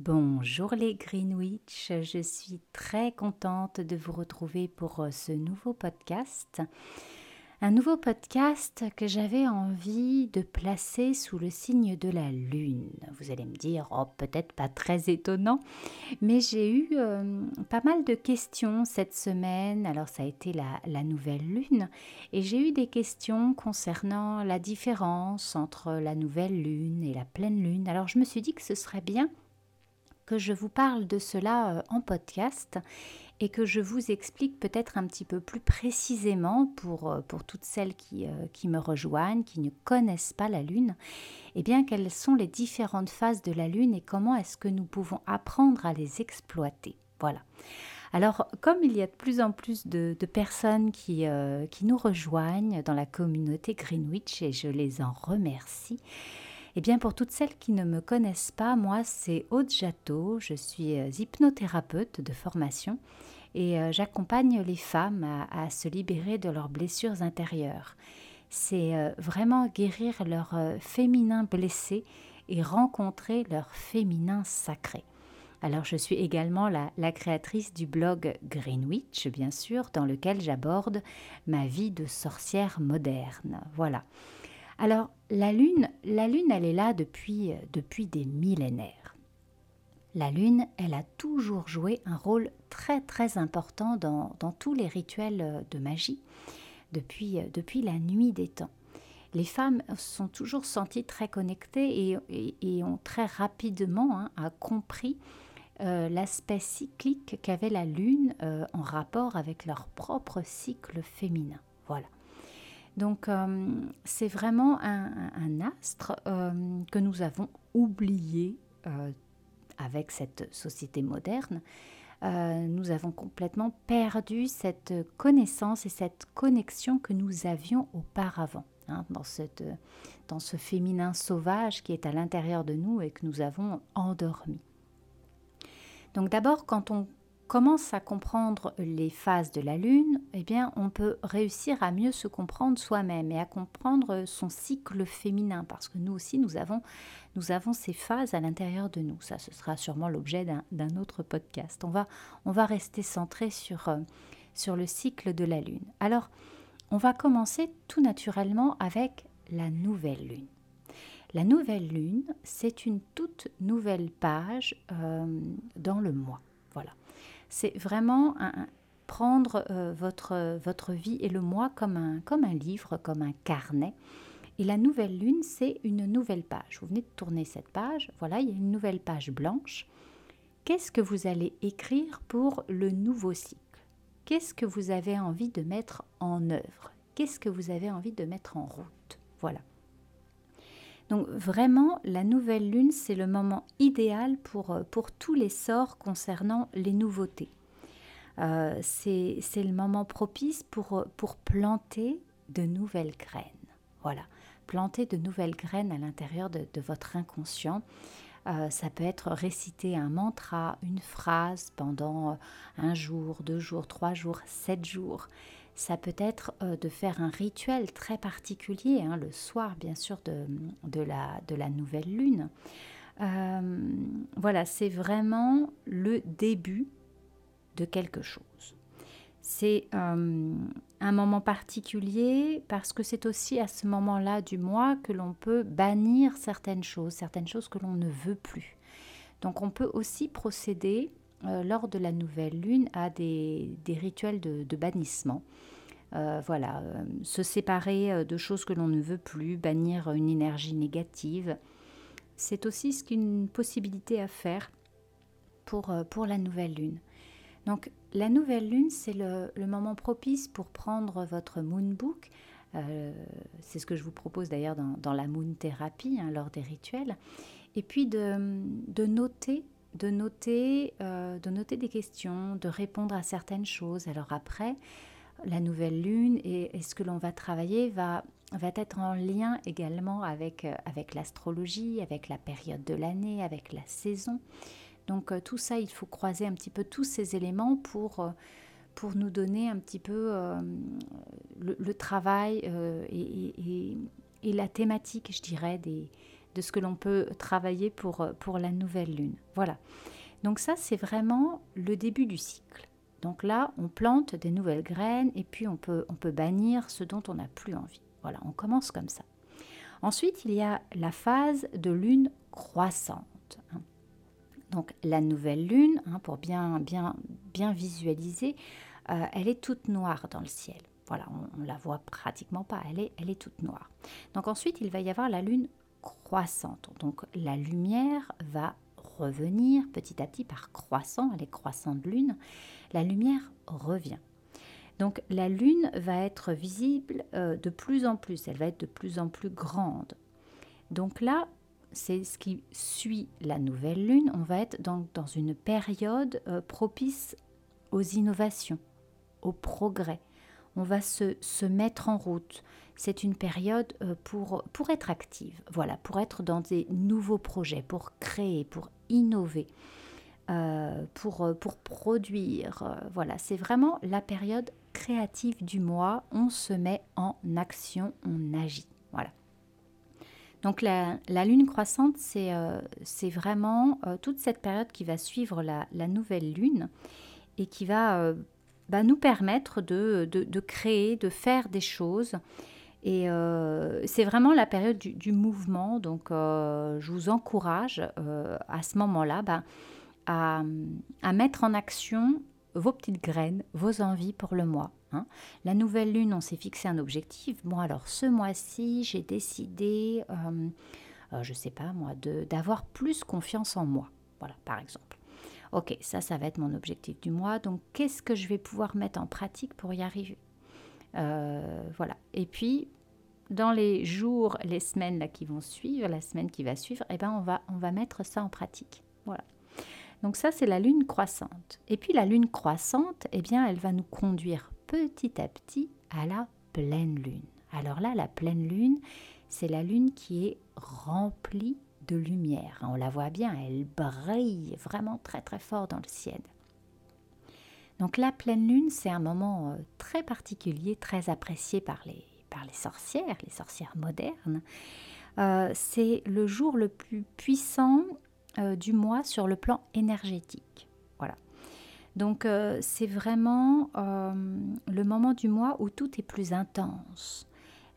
Bonjour les Greenwich, je suis très contente de vous retrouver pour euh, ce nouveau podcast. Un nouveau podcast que j'avais envie de placer sous le signe de la lune. Vous allez me dire, oh peut-être pas très étonnant, mais j'ai eu euh, pas mal de questions cette semaine. Alors ça a été la, la nouvelle lune et j'ai eu des questions concernant la différence entre la nouvelle lune et la pleine lune. Alors je me suis dit que ce serait bien que je vous parle de cela euh, en podcast et que je vous explique peut-être un petit peu plus précisément pour, euh, pour toutes celles qui, euh, qui me rejoignent, qui ne connaissent pas la Lune, eh bien quelles sont les différentes phases de la Lune et comment est-ce que nous pouvons apprendre à les exploiter. Voilà. Alors, comme il y a de plus en plus de, personnes qui, qui nous rejoignent dans la communauté Greenwich, et je les en remercie, eh bien, pour toutes celles qui ne me connaissent pas, moi, c'est Aude Jatteau. Je suis euh, hypnothérapeute de formation et euh, j'accompagne les femmes à, se libérer de leurs blessures intérieures. C'est euh, vraiment guérir leur féminin blessé et rencontrer leur féminin sacré. Alors je suis également la, la, créatrice du blog Greenwich, bien sûr, dans lequel j'aborde ma vie de sorcière moderne. Voilà. Alors, la Lune, la elle est là depuis, depuis des millénaires. La Lune, elle a toujours joué un rôle très très important dans, tous les rituels de magie depuis, depuis la nuit des temps. Les femmes sont toujours senties très connectées et, ont très rapidement hein, compris euh, l'aspect cyclique qu'avait la Lune euh, en rapport avec leur propre cycle féminin. Voilà. Donc euh, c'est vraiment un, astre euh, que nous avons oublié euh, avec cette société moderne. nous avons complètement perdu cette connaissance et cette connexion que nous avions auparavant. Hein, dans, cette, dans ce féminin sauvage qui est à l'intérieur de nous et que nous avons endormi. Donc d'abord, quand on commence à comprendre les phases de la Lune, eh bien, on peut réussir à mieux se comprendre soi-même et à comprendre son cycle féminin, parce que nous aussi, nous avons, nous avons ces phases à l'intérieur de nous. Ça, ce sera sûrement l'objet d'un autre podcast. On va, on va rester centré sur, euh, sur le cycle de la Lune. Alors, on va commencer tout naturellement avec la nouvelle Lune. La nouvelle Lune, c'est une toute nouvelle page euh, dans le mois. C'est vraiment prendre euh, votre, votre vie et le moi comme un, comme un livre, comme un carnet. Et la nouvelle lune, c'est une nouvelle page. Vous venez de tourner cette page. Voilà, il y a une nouvelle page blanche. Qu'est-ce que vous allez écrire pour le nouveau cycle? Qu'est-ce que vous avez envie de mettre en œuvre? Qu'est-ce que vous avez envie de mettre en route? Voilà. Donc vraiment, la nouvelle lune, c'est le moment idéal pour, euh, tous les sorts concernant les nouveautés. Euh, c'est le moment propice pour, pour planter de nouvelles graines. Voilà, planter de nouvelles graines à l'intérieur de, votre inconscient. Euh, ça peut être réciter un mantra, une phrase pendant un jour, deux jours, trois jours, sept jours ça peut être euh, de faire un rituel très particulier, hein, le soir bien sûr de, de, la, de la nouvelle lune. Euh, voilà, c'est vraiment le début de quelque chose. C'est euh, un moment particulier parce que c'est aussi à ce moment-là du mois que l'on peut bannir certaines choses, certaines choses que l'on ne veut plus. Donc on peut aussi procéder euh, lors de la nouvelle lune à des, rituels de, bannissement. Euh, voilà, euh, se séparer de choses que l'on ne veut plus, bannir une énergie négative. C'est aussi ce qu'une possibilité à faire pour, pour la nouvelle lune. Donc la nouvelle lune, c'est le, moment propice pour prendre votre moon book. c'est ce que je vous propose d'ailleurs dans, la moon thérapie, hein, lors des rituels. Et puis de, de noter de noter, euh, de noter des questions, de répondre à certaines choses. Alors après, la nouvelle lune et, ce que l'on va travailler va, va être en lien également avec, euh, avec l'astrologie, avec la période de l'année, avec la saison. Donc euh, tout ça, il faut croiser un petit peu tous ces éléments pour, pour nous donner un petit peu le, travail et, et, la thématique, je dirais, des, de ce que l'on peut travailler pour, pour la nouvelle lune. Voilà. Donc ça, c'est vraiment le début du cycle. Donc là, on plante des nouvelles graines et puis on peut, on peut bannir ce dont on n'a plus envie. Voilà, on commence comme ça. Ensuite, il y a la phase de lune croissante. Hein. Donc la nouvelle lune, hein, pour bien, bien, bien visualiser, euh, elle est toute noire dans le ciel. Voilà, on ne la voit pratiquement pas, elle est, elle est toute noire. Donc ensuite, il va y avoir la lune croissante. Donc la lumière va revenir petit à petit par croissant, elle est croissante lune, la lumière revient. Donc la lune va être visible euh, de plus en plus, elle va être de plus en plus grande. Donc là, c'est ce qui suit la nouvelle lune, on va être dans, dans une période euh, propice aux innovations, au progrès. On va se, mettre en route. C'est une période euh, pour, pour être active, voilà, pour être dans des nouveaux projets, pour créer, pour innover, euh, pour, pour produire. voilà, c'est vraiment la période créative du mois. On se met en action, on agit. Voilà. Donc la, lune croissante, c'est euh, vraiment euh, toute cette période qui va suivre la, nouvelle lune et qui va euh, bah, nous permettre de, créer, de faire des choses. Et c'est vraiment la période du, mouvement. Donc je vous encourage à ce moment-là bah, à, à mettre en action vos petites graines, vos envies pour le mois. Hein. La nouvelle lune, on s'est fixé un objectif. Bon, alors ce mois-ci, j'ai décidé, euh, euh, je ne sais pas moi, d'avoir plus confiance en moi. Voilà, par exemple. Ok, ça, ça va être mon objectif du mois. Donc, qu'est-ce que je vais pouvoir mettre en pratique pour y arriver euh, Voilà. Et puis, dans les jours, les semaines là, qui vont suivre, la semaine qui va suivre, eh ben, on, va, on va mettre ça en pratique. Voilà. Donc ça, c'est la lune croissante. Et puis la lune croissante, eh bien, elle va nous conduire petit à petit à la pleine lune. Alors là, la pleine lune, c'est la lune qui est remplie lumière. On la voit bien, elle brille vraiment très très fort dans le ciel. Donc la pleine lune, c'est un moment euh, très particulier, très apprécié par les, par les sorcières, les sorcières modernes. Euh, c'est le jour le plus puissant euh, du mois sur le plan énergétique. Voilà. Donc c'est vraiment le moment du mois où tout est plus intense.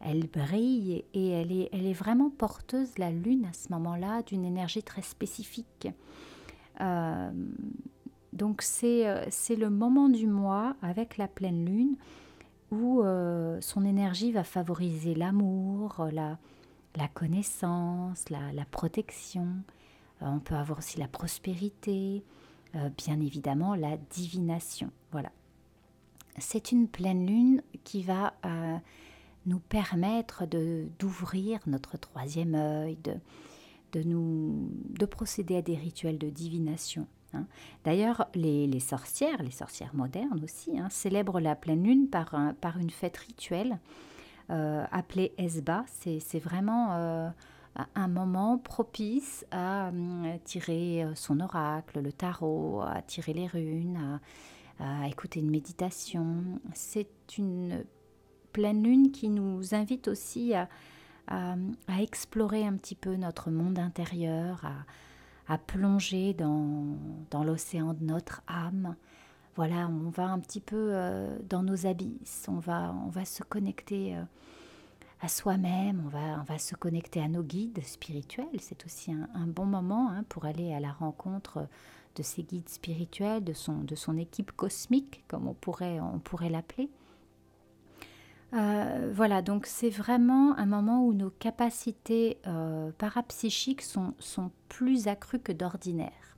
Elle brille et elle est, elle est vraiment porteuse, la lune, à ce moment-là, d'une énergie très spécifique. donc c'est le moment du mois avec la pleine lune où son énergie va favoriser l'amour, la, la connaissance, la, la protection, euh, on peut avoir aussi la prospérité, euh, bien évidemment la divination. Voilà. C'est une pleine lune qui va euh, nous permettre d'ouvrir notre troisième œil, de, de, nous, de procéder à des rituels de divination. Hein. D'ailleurs, les, sorcières, les sorcières modernes aussi, hein, célèbrent la pleine lune par, par une fête rituelle appelée Esba. C'est vraiment un moment propice à hum, tirer euh, son oracle, le tarot, à tirer les runes, à, écouter une méditation. C'est une pleine lune qui nous invite aussi à, explorer un petit peu notre monde intérieur, à, plonger dans, l'océan de notre âme. Voilà, on va un petit peu euh, dans nos abysses, on va, on va se connecter. Euh, à soi-même, on va, on va se connecter à nos guides spirituels. C'est aussi un, bon moment hein, pour aller à la rencontre de ces guides spirituels, de son, de son équipe cosmique, comme on pourrait, on pourrait l'appeler. Euh, voilà, donc c'est vraiment un moment où nos capacités euh, parapsychiques sont, sont plus accrues que d'ordinaire.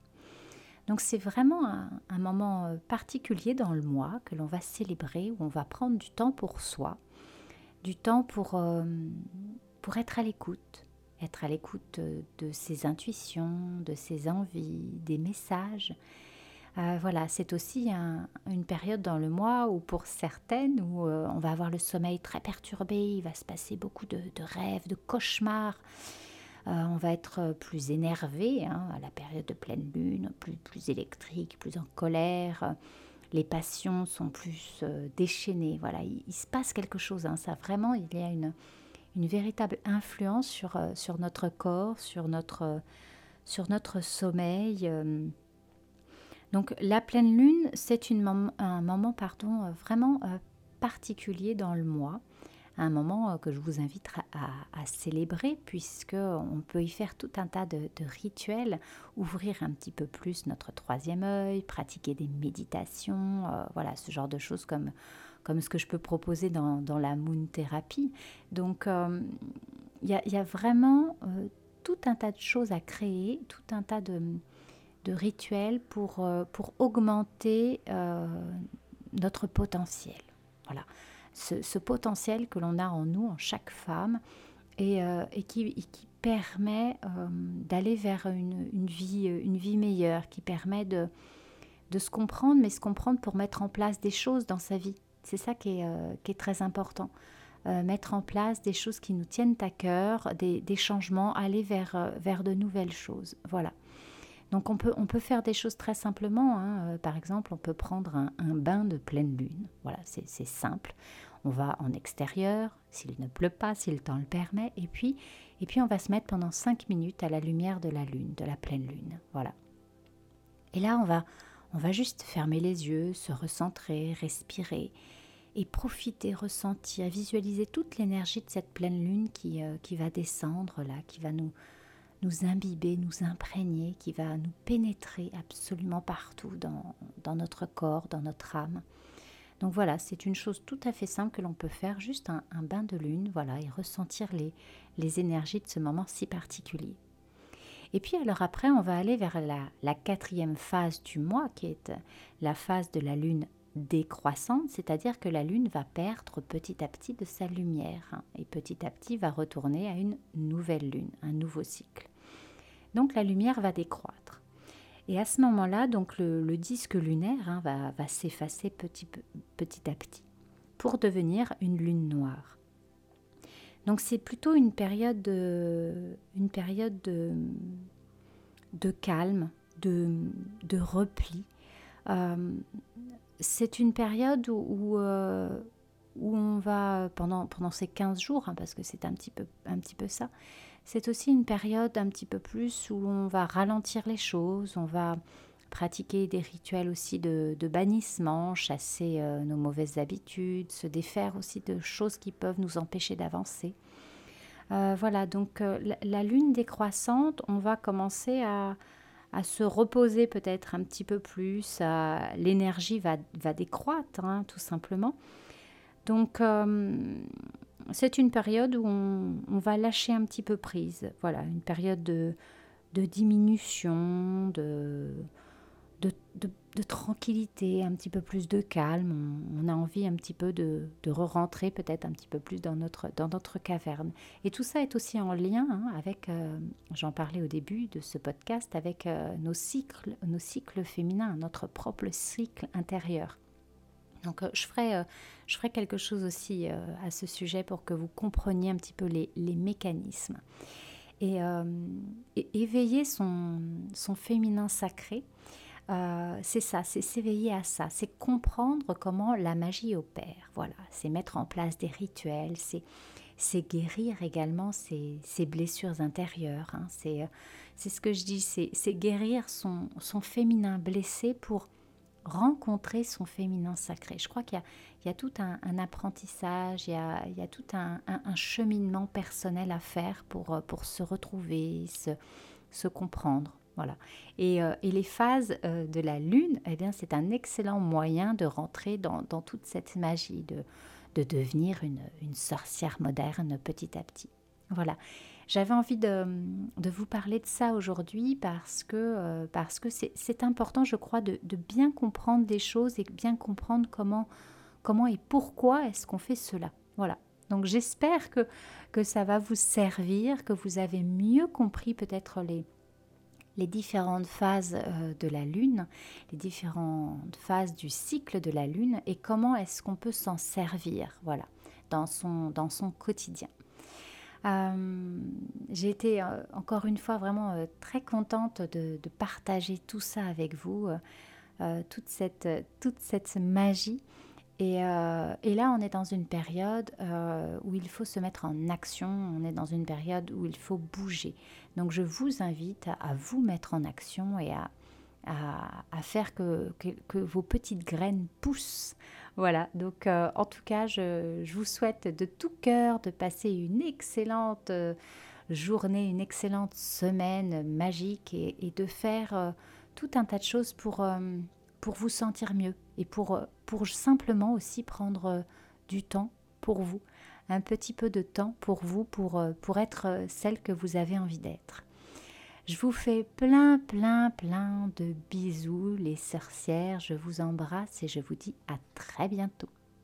Donc c'est vraiment un, moment euh, particulier dans le mois que l'on va célébrer, où on va prendre du temps pour soi, du temps pour, pour être à l'écoute, être à l'écoute de, ses intuitions, de ses envies, des messages. Euh, voilà, c'est aussi une période dans le mois où pour certaines, où euh, on va avoir le sommeil très perturbé, il va se passer beaucoup de, rêves, de cauchemars. on va être plus énervé hein, à la période de pleine lune, plus, plus électrique, plus en colère les passions sont plus euh, déchaînées. Voilà, il, se passe quelque chose. Hein, ça vraiment, il y a une, véritable influence sur, notre corps, sur notre sommeil. Donc la pleine lune, c'est un moment pardon, vraiment particulier dans le mois un moment euh, que je vous invite à, célébrer, puisque on peut y faire tout un tas de, rituels, ouvrir un petit peu plus notre troisième œil, pratiquer des méditations, euh, voilà, ce genre de choses comme, comme ce que je peux proposer dans, la moon thérapie. Donc, euh, il y, a vraiment tout un tas de choses à créer, tout un tas de, de rituels pour, pour augmenter notre potentiel. Voilà ce, potentiel que l'on a en nous, en chaque femme, et, euh, qui, permet euh, d'aller vers une, vie, une vie meilleure, qui permet de, de se comprendre, mais se comprendre pour mettre en place des choses dans sa vie. C'est ça qui est, euh, qui est, très important. mettre en place des choses qui nous tiennent à cœur, des, des changements, aller vers, vers de nouvelles choses. Voilà. Donc on peut, faire des choses très simplement. Hein. Euh, par exemple, on peut prendre un, bain de pleine lune. Voilà, c'est simple. On va en extérieur, s'il ne pleut pas, si le temps le permet, et puis, et puis on va se mettre pendant 5 minutes à la lumière de la lune, de la pleine lune. Voilà. Et là, on va, on va juste fermer les yeux, se recentrer, respirer et profiter, ressentir, visualiser toute l'énergie de cette pleine lune qui, euh, qui va descendre là, qui va nous, nous imbiber, nous imprégner, qui va nous pénétrer absolument partout dans, notre corps, dans notre âme. Donc voilà, c'est une chose tout à fait simple que l'on peut faire, juste un, bain de lune, voilà, et ressentir les, énergies de ce moment si particulier. Et puis alors après, on va aller vers la, la quatrième phase du mois, qui est la phase de la lune décroissante, c'est-à-dire que la Lune va perdre petit à petit de sa lumière hein, et petit à petit va retourner à une nouvelle Lune, un nouveau cycle. Donc la lumière va décroître. Et à ce moment-là, donc le, disque lunaire hein, va, s'effacer petit, à petit pour devenir une lune noire. Donc c'est plutôt une période de, calme, de, repli. Euh, c'est une période où, euh, on va, pendant, ces 15 jours, hein, parce que c'est un petit peu ça, c'est aussi une période un petit peu plus où on va ralentir les choses, on va pratiquer des rituels aussi de, bannissement, chasser euh, nos mauvaises habitudes, se défaire aussi de choses qui peuvent nous empêcher d'avancer. Euh, voilà, donc euh, la, lune décroissante, on va commencer à, se reposer peut-être un petit peu plus, l'énergie va, décroître hein, tout simplement. Donc c'est une période où on, va lâcher un petit peu prise. Voilà, une période de, diminution, de, tranquillité, un petit peu plus de calme. On, a envie un petit peu de, re-rentrer peut-être un petit peu plus dans notre, dans notre caverne. Et tout ça est aussi en lien hein, avec, euh, j'en parlais au début de ce podcast, avec euh, nos, cycles, nos cycles féminins, notre propre cycle intérieur. Donc euh, je, ferai, euh, je ferai quelque chose aussi euh, à ce sujet pour que vous compreniez un petit peu les, mécanismes. Et, éveiller son, son, féminin sacré, c'est ça, c'est s'éveiller à ça, c'est comprendre comment la magie opère. Voilà, c'est mettre en place des rituels, c'est guérir également ses, blessures intérieures. Hein. c'est ce que je dis, c'est guérir son, son féminin blessé pour rencontrer son féminin sacré. Je crois qu'il y, a tout un, apprentissage, il y a, tout un, cheminement personnel à faire pour, euh, se retrouver, se, comprendre. Voilà. Et, euh, les phases euh, de la lune, eh bien, c'est un excellent moyen de rentrer dans, toute cette magie, de, de devenir une, une sorcière moderne petit à petit. Voilà. J'avais envie de, vous parler de ça aujourd'hui parce que euh, c'est important, je crois, de, bien comprendre des choses et bien comprendre comment, comment et pourquoi est-ce qu'on fait cela. Voilà. Donc j'espère que, ça va vous servir, que vous avez mieux compris peut-être les, les différentes phases euh, de la Lune, les différentes phases du cycle de la Lune et comment est-ce qu'on peut s'en servir, voilà, dans son, dans son quotidien. Euh, j'ai été euh, encore une fois vraiment euh, très contente de, partager tout ça avec vous, toute, cette, toute cette magie. Et, là, on est dans une période où il faut se mettre en action, on est dans une période où il faut bouger. Donc je vous invite à, vous mettre en action et à, à, faire que, que, vos petites graines poussent. Voilà, donc euh, en tout cas, je, vous souhaite de tout cœur de passer une excellente journée, une excellente semaine magique et, de faire tout un tas de choses pour pour vous sentir mieux et pour, euh, pour simplement aussi prendre euh, du temps pour vous, un petit peu de temps pour vous, pour, euh, pour être celle que vous avez envie d'être. Je vous fais plein, plein, plein de bisous, les sorcières. Je vous embrasse et je vous dis à très bientôt.